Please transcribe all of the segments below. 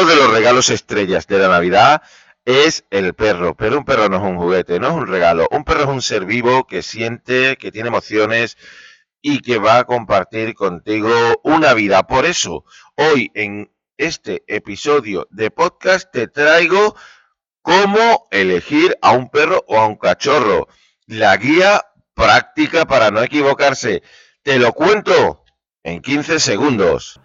Uno de los regalos estrellas de la Navidad es el perro, pero un perro no es un juguete, no es un regalo. Un perro es un ser vivo que siente, que tiene emociones y que va a compartir contigo una vida. Por eso, hoy en este episodio de podcast te traigo cómo elegir a un perro o a un cachorro. La guía práctica para no equivocarse. Te lo cuento en 15 segundos.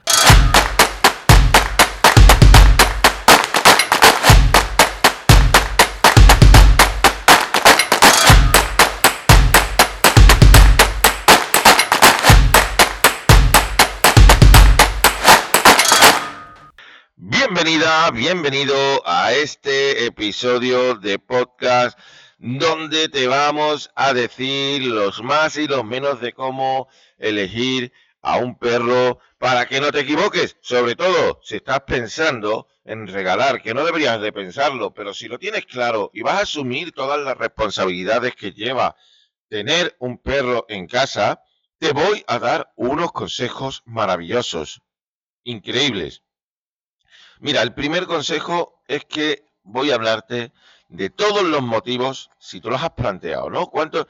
Bienvenida, bienvenido a este episodio de podcast donde te vamos a decir los más y los menos de cómo elegir a un perro para que no te equivoques. Sobre todo si estás pensando en regalar, que no deberías de pensarlo, pero si lo tienes claro y vas a asumir todas las responsabilidades que lleva tener un perro en casa, te voy a dar unos consejos maravillosos, increíbles Mira, el primer consejo es que voy a hablarte de todos los motivos, si tú los has planteado, ¿no? ¿Cuántos,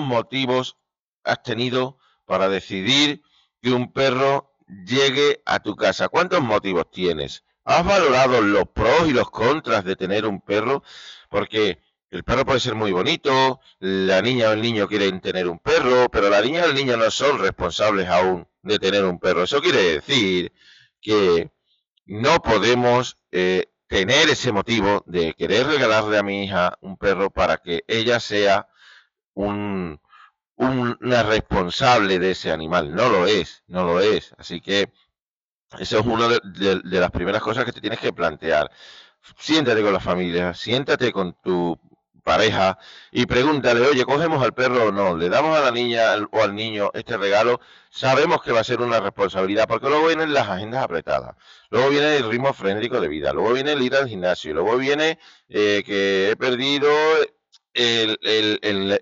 motivos has tenido para decidir que un perro llegue a tu casa? ¿Cuántos motivos tienes? ¿Has valorado los pros y los contras de tener un perro? Porque el perro puede ser muy bonito, la niña o el niño quieren tener un perro, pero la niña o el niño no son responsables aún de tener un perro. Eso quiere decir que no podemos eh, tener ese motivo de querer regalarle a mi hija un perro para que ella sea un, una responsable de ese animal. No lo es, no lo es. Así que eso es una de, de las primeras cosas que te tienes que plantear. Siéntate con la familia, siéntate con tu pareja y pregúntale, oye, ¿cogemos al perro o no? ¿Le damos a la niña o al niño este regalo? Sabemos que va a ser una responsabilidad, porque luego vienen las agendas apretadas, luego viene el ritmo frenético de vida, luego viene el ir al gimnasio, luego viene eh, que he perdido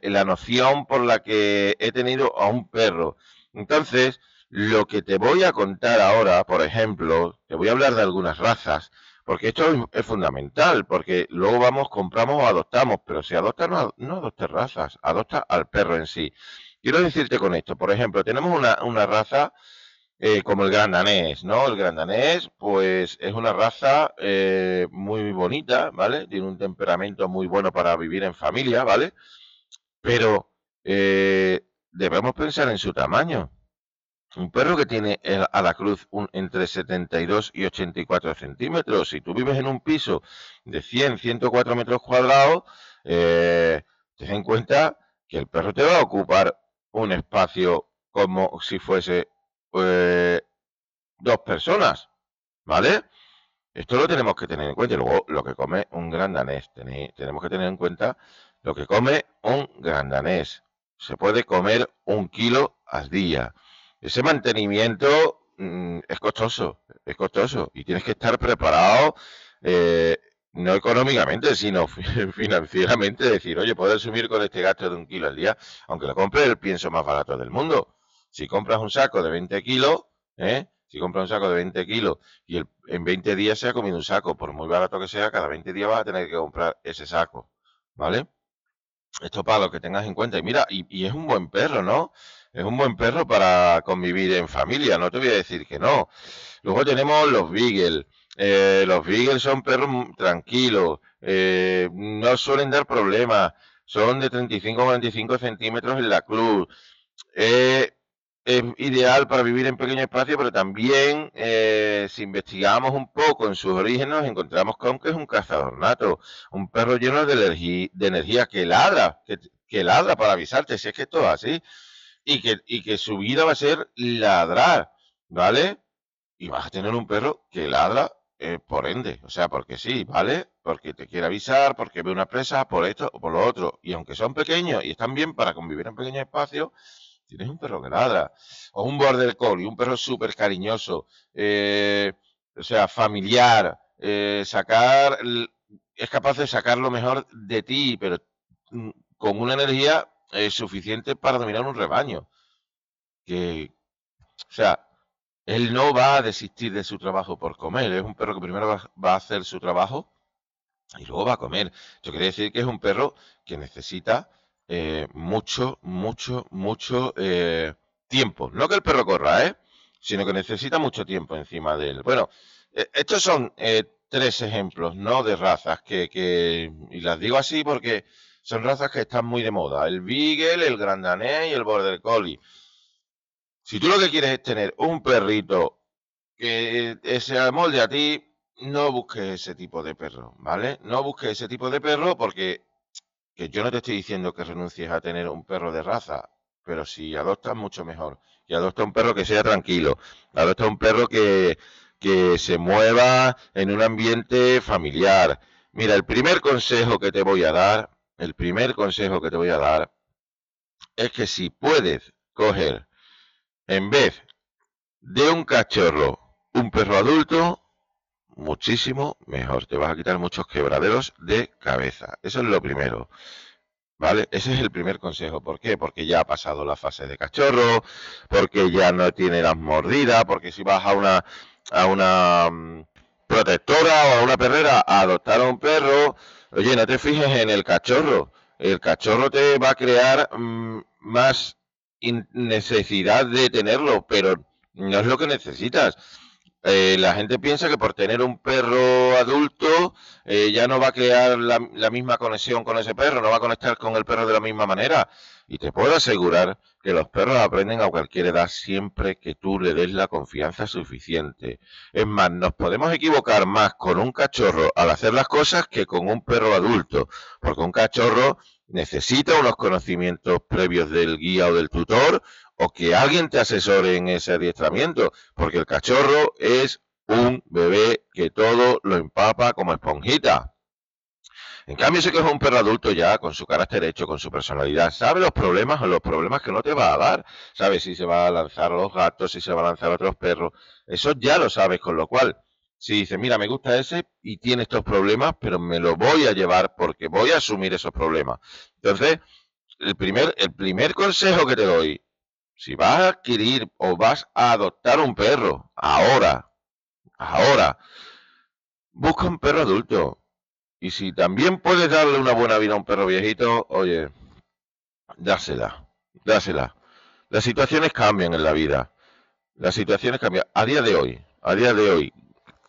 la noción por la que he tenido a un perro. Entonces, lo que te voy a contar ahora, por ejemplo, te voy a hablar de algunas razas, porque esto es, fundamental, porque luego vamos, compramos o adoptamos, pero si adoptas, no, no razas, adopta al perro en sí. Quiero decirte con esto, por ejemplo, tenemos una, una raza eh, como el gran danés, ¿no? El gran danés, pues es una raza eh, muy bonita, ¿vale? Tiene un temperamento muy bueno para vivir en familia, ¿vale? Pero eh, debemos pensar en su tamaño. Un perro que tiene a la cruz un, entre 72 y 84 centímetros. Si tú vives en un piso de 100, 104 metros cuadrados, eh, ten en cuenta que el perro te va a ocupar un espacio como si fuese eh, dos personas, ¿vale? Esto lo tenemos que tener en cuenta. Y luego, lo que come un gran danés. tenemos que tener en cuenta lo que come un gran danés. Se puede comer un kilo al día ese mantenimiento mm, es costoso, es costoso y tienes que estar preparado, eh, no económicamente, sino financieramente, decir, oye, puedo asumir con este gasto de un kilo al día, aunque lo compre el pienso más barato del mundo. Si compras un saco de 20 kilos, ¿eh? si compras un saco de 20 kilos y en 20 días se ha comido un saco, por muy barato que sea, cada 20 días vas a tener que comprar ese saco, ¿vale? Esto para lo que tengas en cuenta. Y mira, y es un buen perro, ¿no? es un buen perro para convivir en familia, no te voy a decir que no. Luego tenemos los Beagle. Eh, los Beagle son perros tranquilos, eh, no suelen dar problemas, son de 35 a 45 centímetros en la cruz. Eh, es ideal para vivir en pequeño espacio, pero también si investigamos un poco en sus orígenes, nos encontramos con que es un cazador nato, un perro lleno de, de energía que ladra, que, ladra para avisarte, si es que esto es así y que, y que su vida va a ser ladrar, ¿vale? Y vas a tener un perro que ladra eh, por ende, o sea, porque sí, ¿vale? Porque te quiere avisar, porque ve una presa, por esto o por lo otro. Y aunque son pequeños y están bien para convivir en pequeños espacios, tienes un perro que ladra. O un border collie, un perro súper cariñoso, eh, o sea, familiar, eh, sacar, es capaz de sacar lo mejor de ti, pero mm, con una energía es suficiente para dominar un rebaño. Que, o sea, él no va a desistir de su trabajo por comer. Es un perro que primero va, a hacer su trabajo y luego va a comer. Eso quiere decir que es un perro que necesita eh, mucho, mucho, mucho eh, tiempo. No que el perro corra, ¿eh? Sino que necesita mucho tiempo encima de él. Bueno, eh, estos son tres ejemplos, ¿no? De razas que, que, y las digo así porque son razas que están muy de moda. El Beagle, el Grand y el Border Collie. Si tú lo que quieres es tener un perrito que se amolde a ti, no busques ese tipo de perro, ¿vale? No busques ese tipo de perro porque que yo no te estoy diciendo que renuncies a tener un perro de raza, pero si adoptas mucho mejor. Y adopta un perro que sea tranquilo, adopta un perro que, que se mueva en un ambiente familiar. Mira, el primer consejo que te voy a dar, el primer consejo que te voy a dar es que si puedes coger en vez de un cachorro, un perro adulto, muchísimo mejor. Te vas a quitar muchos quebraderos de cabeza. Eso es lo primero. ¿Vale? Ese es el primer consejo. ¿Por qué? Porque ya ha pasado la fase de cachorro, porque ya no tiene las mordidas, porque si vas a una, a una mm, protectora o a una perrera a adoptar a un perro, oye, no te fijes en el cachorro. El cachorro te va a crear mm, más necesidad de tenerlo, pero no es lo que necesitas. Eh, la gente piensa que por tener un perro adulto eh, ya no va a crear la, la, misma conexión con ese perro, no va a conectar con el perro de la misma manera. Y te puedo asegurar que los perros aprenden a cualquier edad siempre que tú le des la confianza suficiente. Es más, nos podemos equivocar más con un cachorro al hacer las cosas que con un perro adulto, porque un cachorro necesita unos conocimientos previos del guía o del tutor o que alguien te asesore en ese adiestramiento, porque el cachorro es un bebé que todo lo empapa como esponjita. En cambio, ese que es un perro adulto ya, con su carácter hecho, con su personalidad, sabe los problemas o los problemas que no te va a dar. Sabe si se va a lanzar los gatos, si se va a lanzar otros perros. Eso ya lo sabes, con lo cual, si dices, mira, me gusta ese y tiene estos problemas, pero me lo voy a llevar porque voy a asumir esos problemas. Entonces, el primer, el primer consejo que te doy, si vas a adquirir o vas a adoptar un perro, ahora, ahora, busca un perro adulto. Y si también puedes darle una buena vida a un perro viejito, oye, dásela, dásela. Las situaciones cambian en la vida. Las situaciones cambian. A día de hoy, a día de hoy,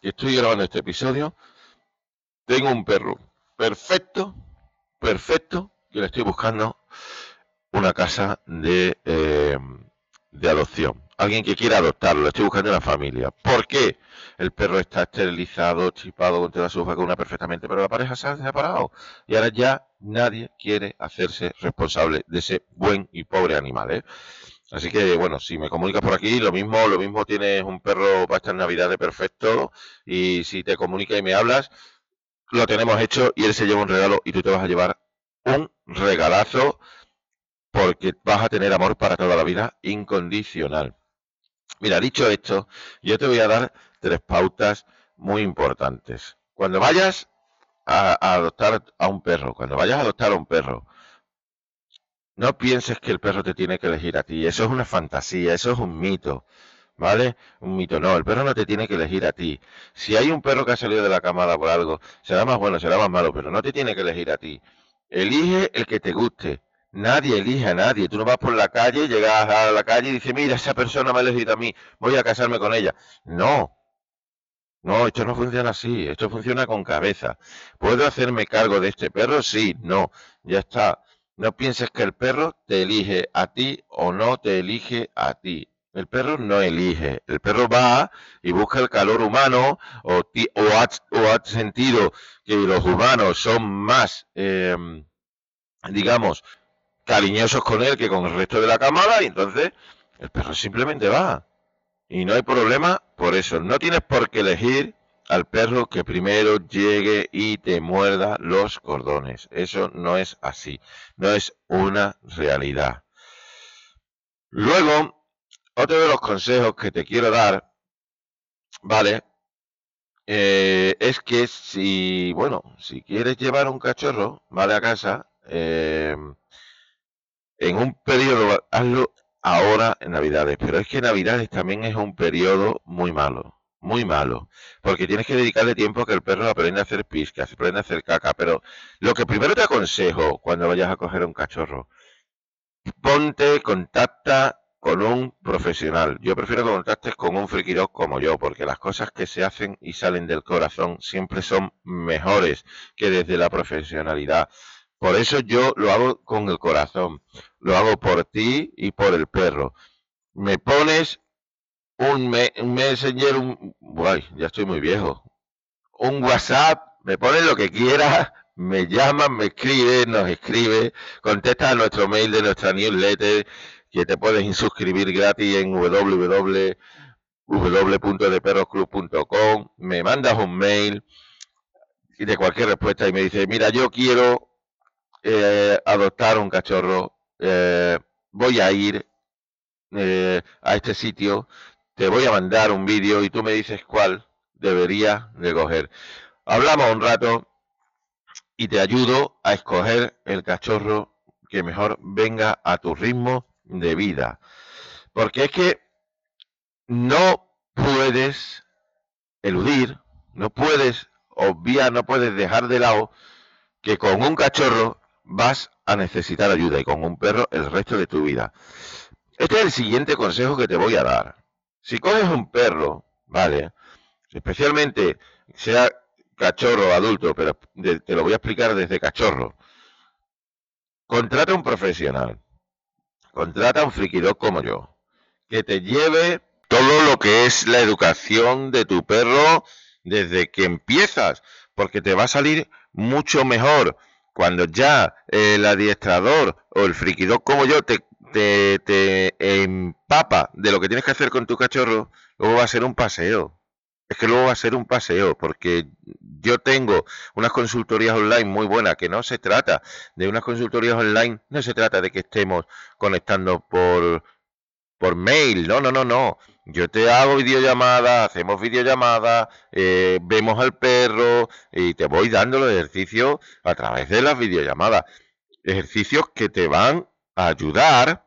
que estoy grabando este episodio, tengo un perro perfecto, perfecto, que le estoy buscando una casa de, eh, de adopción. Alguien que quiera adoptarlo, estoy buscando una familia. ¿Por qué? El perro está esterilizado, chipado, con toda su vacuna perfectamente, pero la pareja se ha separado. Y ahora ya nadie quiere hacerse responsable de ese buen y pobre animal. ¿eh? Así que bueno, si me comunicas por aquí, lo mismo, lo mismo tienes un perro para estas navidades perfecto. Y si te comunicas y me hablas, lo tenemos hecho y él se lleva un regalo y tú te vas a llevar un regalazo porque vas a tener amor para toda la vida incondicional. Mira, dicho esto, yo te voy a dar tres pautas muy importantes. Cuando vayas a, adoptar a un perro, cuando vayas a adoptar a un perro, no pienses que el perro te tiene que elegir a ti. Eso es una fantasía, eso es un mito. ¿Vale? Un mito, no, el perro no te tiene que elegir a ti. Si hay un perro que ha salido de la camada por algo, será más bueno, será más malo, pero no te tiene que elegir a ti. Elige el que te guste. Nadie elige a nadie. Tú no vas por la calle, llegas a la calle y dices, mira, esa persona me ha elegido a mí, voy a casarme con ella. No. No, esto no funciona así, esto funciona con cabeza. ¿Puedo hacerme cargo de este perro? Sí, no, ya está. No pienses que el perro te elige a ti o no te elige a ti. El perro no elige, el perro va y busca el calor humano o, o, ha, sentido que los humanos son más, em, digamos, cariñosos con él que con el resto de la camada y entonces el perro simplemente va. Y no hay problema por eso. No tienes por qué elegir al perro que primero llegue y te muerda los cordones. Eso no es así. No es una realidad. Luego, otro de los consejos que te quiero dar, ¿vale? Eh, es que si, bueno, si quieres llevar un cachorro, ¿vale? A casa, eh, en un periodo, hazlo, ahora en Navidades, pero es que Navidades también es un periodo muy malo, muy malo, porque tienes que dedicarle tiempo a que el perro aprenda a hacer piscas, aprenda a hacer caca, pero lo que primero te aconsejo cuando vayas a coger un cachorro, ponte, contacta con un profesional. Yo prefiero que contactes con un friquiro como yo, porque las cosas que se hacen y salen del corazón siempre son mejores que desde la profesionalidad. Por eso yo lo hago con el corazón. Lo hago por ti y por el perro. Me pones un, me un messenger, un... Guay, ya estoy muy viejo. Un WhatsApp, me pones lo que quieras, me llamas, me escribes, nos escribe, contesta a nuestro mail de nuestra newsletter que te puedes inscribir gratis en www.deperrosclub.com, me mandas un mail y de cualquier respuesta y me dice, mira, yo quiero eh, adoptar un cachorro, eh, voy a ir eh, a este sitio, te voy a mandar un vídeo y tú me dices cuál debería de coger. Hablamos un rato y te ayudo a escoger el cachorro que mejor venga a tu ritmo de vida. Porque es que no puedes eludir, no puedes obviar, no puedes dejar de lado que con un cachorro vas a necesitar ayuda y con un perro el resto de tu vida. Este es el siguiente consejo que te voy a dar. Si coges un perro, ¿vale? Especialmente sea cachorro o adulto, pero te lo voy a explicar desde cachorro. Contrata un profesional. Contrata un friquidor como yo, que te lleve todo lo que es la educación de tu perro desde que empiezas, porque te va a salir mucho mejor cuando ya el adiestrador o el friquidor como yo te, te, empapa de lo que tienes que hacer con tu cachorro, luego va a ser un paseo. Es que luego va a ser un paseo, porque yo tengo unas consultorías online muy buenas, que no se trata de unas consultorías online, no se trata de que estemos conectando por, por mail, no, no, no, no. Yo te hago videollamada, hacemos videollamada, eh, vemos al perro y te voy dando los ejercicios a través de las videollamadas. Ejercicios que te van a ayudar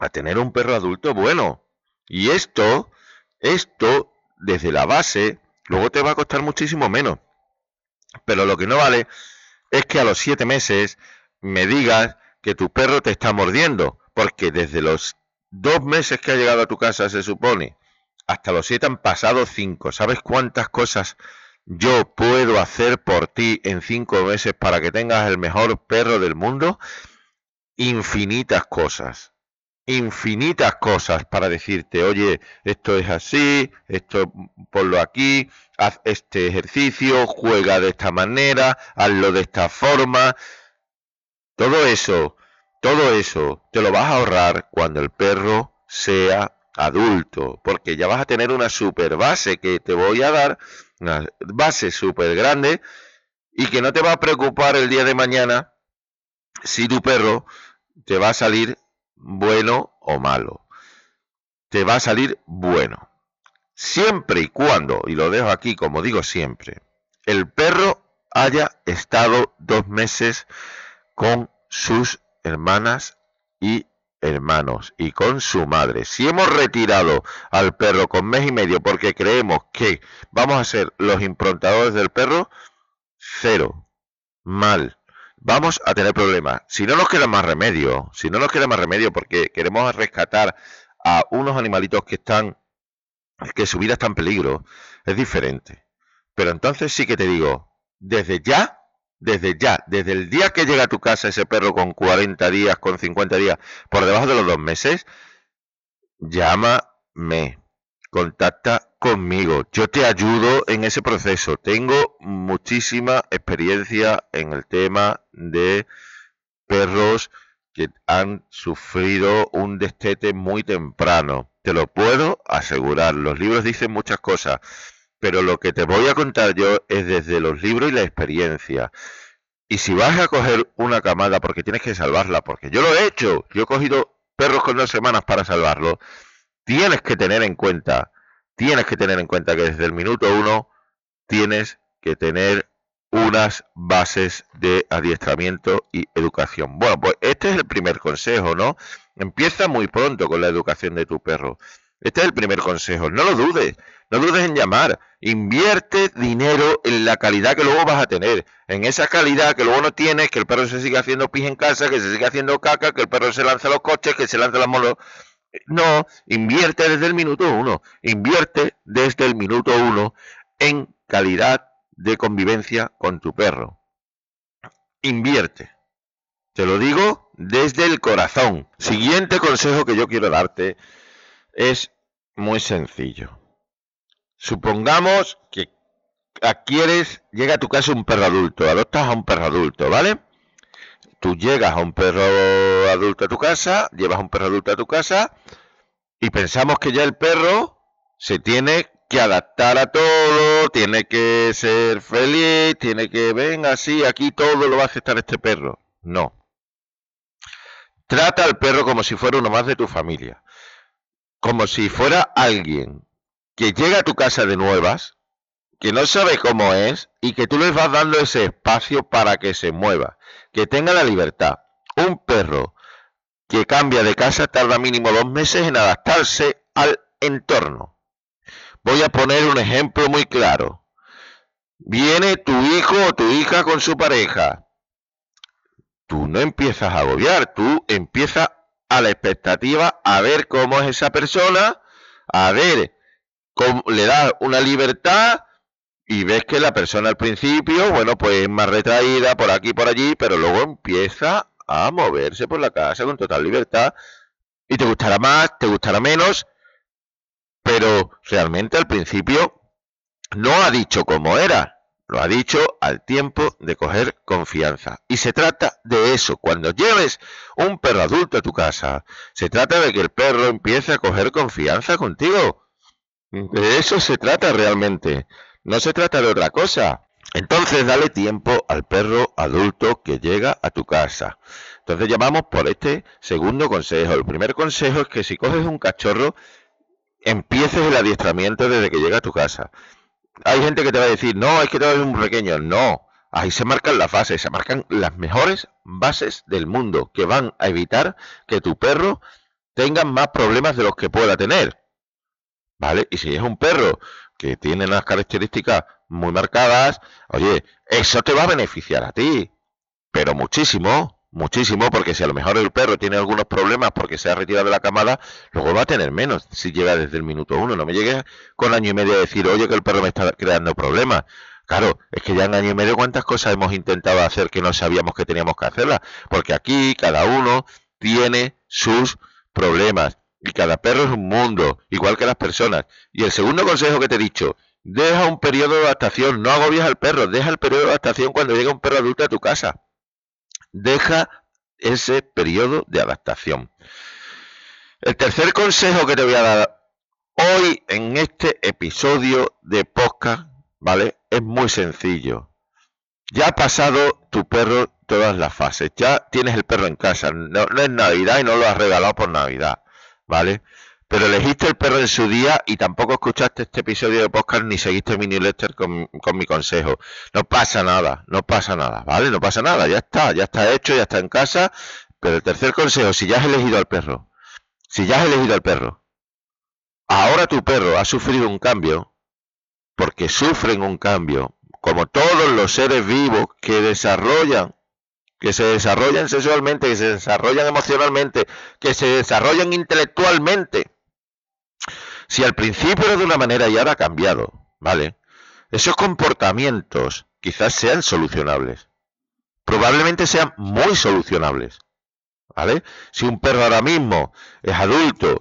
a tener un perro adulto bueno. Y esto, esto desde la base, luego te va a costar muchísimo menos. Pero lo que no vale es que a los siete meses me digas que tu perro te está mordiendo, porque desde los dos meses que ha llegado a tu casa, se supone, hasta los siete han pasado cinco. ¿Sabes cuántas cosas yo puedo hacer por ti en cinco meses para que tengas el mejor perro del mundo? Infinitas cosas infinitas cosas para decirte, oye, esto es así, esto ponlo aquí, haz este ejercicio, juega de esta manera, hazlo de esta forma. Todo eso, todo eso te lo vas a ahorrar cuando el perro sea adulto, porque ya vas a tener una super base que te voy a dar, una base súper grande y que no te va a preocupar el día de mañana si tu perro te va a salir bueno o malo. Te va a salir bueno. Siempre y cuando, y lo dejo aquí como digo siempre, el perro haya estado dos meses con sus hermanas y hermanos y con su madre. Si hemos retirado al perro con mes y medio porque creemos que vamos a ser los improntadores del perro, cero. Mal vamos a tener problemas. Si no nos queda más remedio, si no nos queda más remedio porque queremos rescatar a unos animalitos que están, que su vida está en peligro, es diferente. Pero entonces sí que te digo, desde ya, desde ya, desde el día que llega a tu casa ese perro con 40 días, con 50 días, por debajo de los dos meses, llámame contacta conmigo. Yo te ayudo en ese proceso. Tengo muchísima experiencia en el tema de perros que han sufrido un destete muy temprano. Te lo puedo asegurar. Los libros dicen muchas cosas, pero lo que te voy a contar yo es desde los libros y la experiencia. Y si vas a coger una camada porque tienes que salvarla, porque yo lo he hecho, yo he cogido perros con dos semanas para salvarlo tienes que tener en cuenta, tienes que tener en cuenta que desde el minuto uno tienes que tener unas bases de adiestramiento y educación. Bueno, pues este es el primer consejo, ¿no? Empieza muy pronto con la educación de tu perro. Este es el primer consejo. No lo dudes. No dudes en llamar. Invierte dinero en la calidad que luego vas a tener. En esa calidad que luego no tienes, que el perro se siga haciendo pis en casa, que se siga haciendo caca, que el perro se lance a los coches, que se lance a las molos. No, invierte desde el minuto uno. Invierte desde el minuto uno en calidad de convivencia con tu perro. Invierte. Te lo digo desde el corazón. Siguiente consejo que yo quiero darte es muy sencillo. Supongamos que adquieres, llega a tu casa un perro adulto, adoptas a un perro adulto, ¿vale? Tú llegas a un perro adulto a tu casa, llevas un perro adulto a tu casa y pensamos que ya el perro se tiene que adaptar a todo, tiene que ser feliz, tiene que, venga, así, aquí todo lo va a aceptar este perro. No. Trata al perro como si fuera uno más de tu familia como si fuera alguien que llega a tu casa de nuevas, que no sabe cómo es y que tú les vas dando ese espacio para que se mueva, que tenga la libertad. Un perro que cambia de casa tarda mínimo dos meses en adaptarse al entorno. Voy a poner un ejemplo muy claro. Viene tu hijo o tu hija con su pareja. Tú no empiezas a agobiar, tú empiezas a la expectativa a ver cómo es esa persona, a ver cómo le da una libertad y ves que la persona al principio, bueno, pues es más retraída por aquí y por allí, pero luego empieza a moverse por la casa con total libertad y te gustará más, te gustará menos, pero realmente al principio no ha dicho cómo era. Lo ha dicho al tiempo de coger confianza. Y se trata de eso. Cuando lleves un perro adulto a tu casa, se trata de que el perro empiece a coger confianza contigo. De eso se trata realmente. No se trata de otra cosa. Entonces dale tiempo al perro adulto que llega a tu casa. Entonces llamamos por este segundo consejo. El primer consejo es que si coges un cachorro, empieces el adiestramiento desde que llega a tu casa hay gente que te va a decir, no, es que te un pequeño. No, ahí se marcan las bases, se marcan las mejores bases del mundo que van a evitar que tu perro tenga más problemas de los que pueda tener. ¿Vale? Y si es un perro que tiene unas características muy marcadas, oye, eso te va a beneficiar a ti, pero muchísimo muchísimo, porque si a lo mejor el perro tiene algunos problemas porque se ha retirado de la camada, luego va a tener menos si llega desde el minuto uno. No me llegues con año y medio a decir, oye, que el perro me está creando problemas. Claro, es que ya en año y medio cuántas cosas hemos intentado hacer que no sabíamos que teníamos que hacerlas, porque aquí cada uno tiene sus problemas y cada perro es un mundo, igual que las personas. Y el segundo consejo que te he dicho, deja un periodo de adaptación, no agobies al perro, deja el periodo de adaptación cuando llega un perro adulto a tu casa deja ese periodo de adaptación. El tercer consejo que te voy a dar hoy en este episodio de podcast, ¿vale? Es muy sencillo. Ya ha pasado tu perro todas las fases. Ya tienes el perro en casa. No, no es Navidad y no lo has regalado por Navidad, ¿vale? Pero elegiste el perro en su día y tampoco escuchaste este episodio de podcast ni seguiste mi newsletter con, con mi consejo. No pasa nada, no pasa nada, ¿vale? No pasa nada, ya está, ya está hecho, ya está en casa. Pero el tercer consejo, si ya has elegido al perro, si ya has elegido al perro, ahora tu perro ha sufrido un cambio, porque sufren un cambio, como todos los seres vivos que desarrollan que se desarrollan sexualmente, que se desarrollan emocionalmente, que se desarrollan intelectualmente. Si al principio era de una manera y ahora ha cambiado, ¿vale? Esos comportamientos quizás sean solucionables. Probablemente sean muy solucionables. ¿Vale? Si un perro ahora mismo es adulto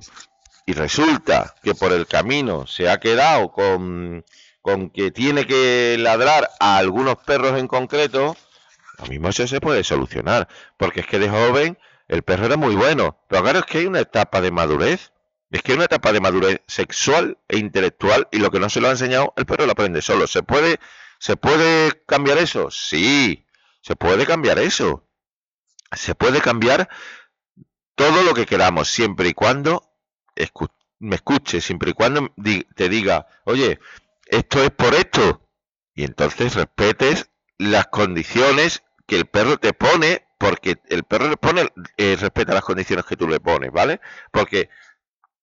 y resulta que por el camino se ha quedado con, con que tiene que ladrar a algunos perros en concreto, lo mismo eso se puede solucionar. Porque es que de joven el perro era muy bueno. Pero ahora es que hay una etapa de madurez es que una etapa de madurez sexual e intelectual y lo que no se lo ha enseñado, el perro lo aprende solo. ¿Se puede, ¿se puede cambiar eso? Sí, se puede cambiar eso. Se puede cambiar todo lo que queramos, siempre y cuando me escuche, siempre y cuando te diga, oye, esto es por esto. Y entonces respetes las condiciones que el perro te pone porque el perro pone, eh, respeta las condiciones que tú le pones, ¿vale? Porque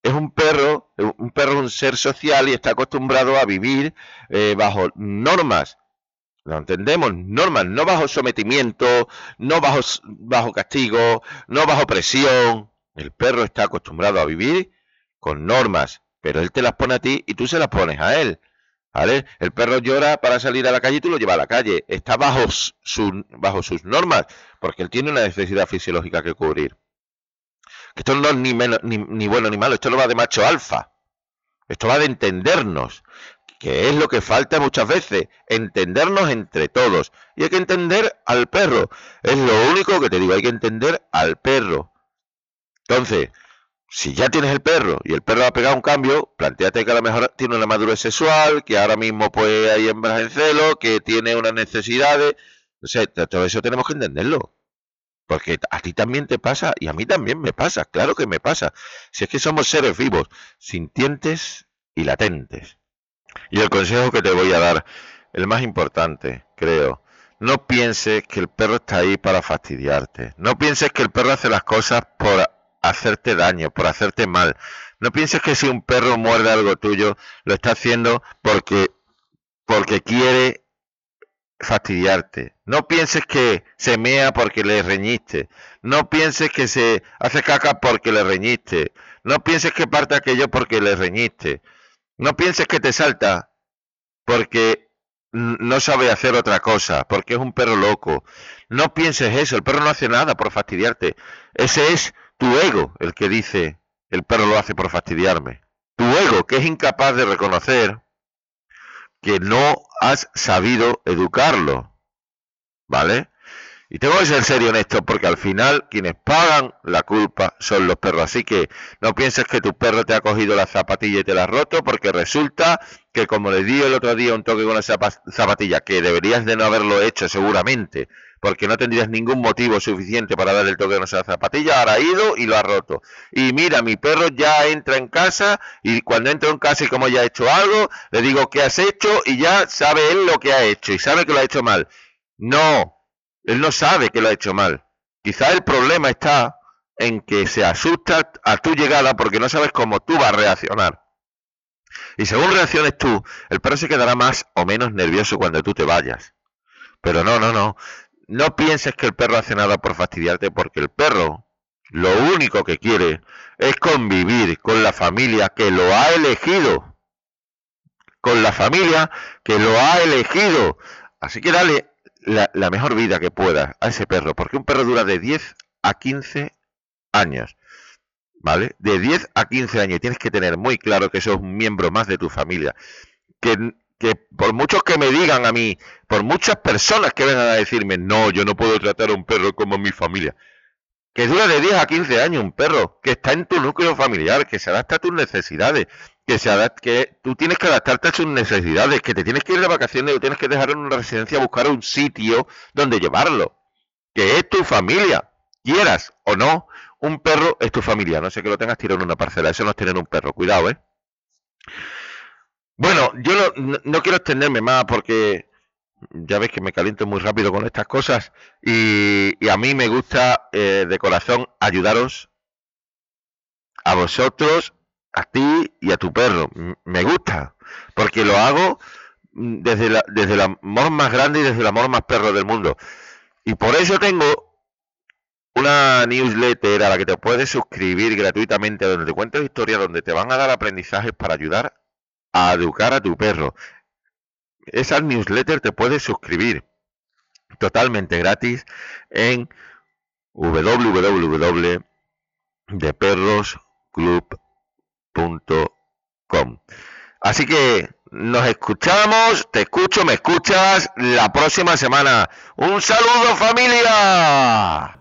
es un perro, un perro es un ser social y está acostumbrado a vivir eh, bajo normas. Lo entendemos, normas, no bajo sometimiento, no bajo, bajo castigo, no bajo presión. El perro está acostumbrado a vivir con normas, pero él te las pone a ti y tú se las pones a él. ¿Vale? El perro llora para salir a la calle y tú lo llevas a la calle. Está bajo, su, bajo sus normas, porque él tiene una necesidad fisiológica que cubrir. Esto no es ni, menos, ni, bueno ni malo, esto no va de macho alfa. Esto va de entendernos, que es lo que falta muchas veces, entendernos entre todos. Y hay que entender al perro. Es lo único que te digo, hay que entender al perro. Entonces, si ya tienes el perro y el perro ha pegado un cambio, planteate que a lo mejor tiene una madurez sexual, que ahora mismo pues hay hembras en celo, que tiene unas necesidades. O sea, todo eso tenemos que entenderlo. Porque a ti también te pasa y a mí también me pasa, claro que me pasa. Si es que somos seres vivos, sintientes y latentes. Y el consejo que te voy a dar, el más importante, creo, no pienses que el perro está ahí para fastidiarte. No pienses que el perro hace las cosas por hacerte daño, por hacerte mal. No pienses que si un perro muerde algo tuyo, lo está haciendo porque, porque quiere fastidiarte. No pienses que se mea porque le reñiste. No pienses que se hace caca porque le reñiste. No pienses que parte aquello porque le reñiste. No pienses que te salta porque no sabe hacer otra cosa, porque es un perro loco. No pienses eso, el perro no hace nada por fastidiarte. Ese es tu ego el que dice, el perro lo hace por fastidiarme. Tu ego que es incapaz de reconocer que no has sabido educarlo. ¿Vale? Y tengo que ser serio en esto porque al final quienes pagan la culpa son los perros. Así que no pienses que tu perro te ha cogido la zapatilla y te la ha roto porque resulta que como le di el otro día un toque con la zapatilla, que deberías de no haberlo hecho seguramente, porque no tendrías ningún motivo suficiente para dar el toque con esa zapatilla, ahora ha ido y lo ha roto. Y mira, mi perro ya entra en casa y cuando entro en casa y como ya ha hecho algo, le digo qué has hecho y ya sabe él lo que ha hecho y sabe que lo ha hecho mal. No, él no sabe que lo ha hecho mal. Quizá el problema está en que se asusta a tu llegada porque no sabes cómo tú vas a reaccionar. Y según reacciones tú, el perro se quedará más o menos nervioso cuando tú te vayas. Pero no, no, no. No pienses que el perro hace nada por fastidiarte porque el perro lo único que quiere es convivir con la familia que lo ha elegido. Con la familia que lo ha elegido. Así que dale la, mejor vida que pueda a ese perro, porque un perro dura de 10 a 15 años. ¿Vale? De 10 a 15 años. tienes que tener muy claro que sos un miembro más de tu familia. Que, que por muchos que me digan a mí, por muchas personas que vengan a decirme, no, yo no puedo tratar a un perro como mi familia. Que dura de 10 a 15 años un perro, que está en tu núcleo familiar, que se adapta a tus necesidades, que se que tú tienes que adaptarte a sus necesidades, que te tienes que ir de vacaciones o tienes que dejar en una residencia buscar un sitio donde llevarlo, que es tu familia, quieras o no, un perro es tu familia, no sé que lo tengas tirado en una parcela, eso no es tener un perro, cuidado, ¿eh? Bueno, yo no, quiero extenderme más porque ya ves que me caliento muy rápido con estas cosas y, a mí me gusta eh, de corazón ayudaros a vosotros a ti y a tu perro. Me gusta, porque lo hago desde, la, desde el amor más grande y desde el amor más perro del mundo. Y por eso tengo una newsletter a la que te puedes suscribir gratuitamente, donde te cuento historias, donde te van a dar aprendizajes para ayudar a educar a tu perro. Esa newsletter te puedes suscribir totalmente gratis en www.deperrosclub.com com. Así que nos escuchamos, te escucho, me escuchas la próxima semana. Un saludo familia.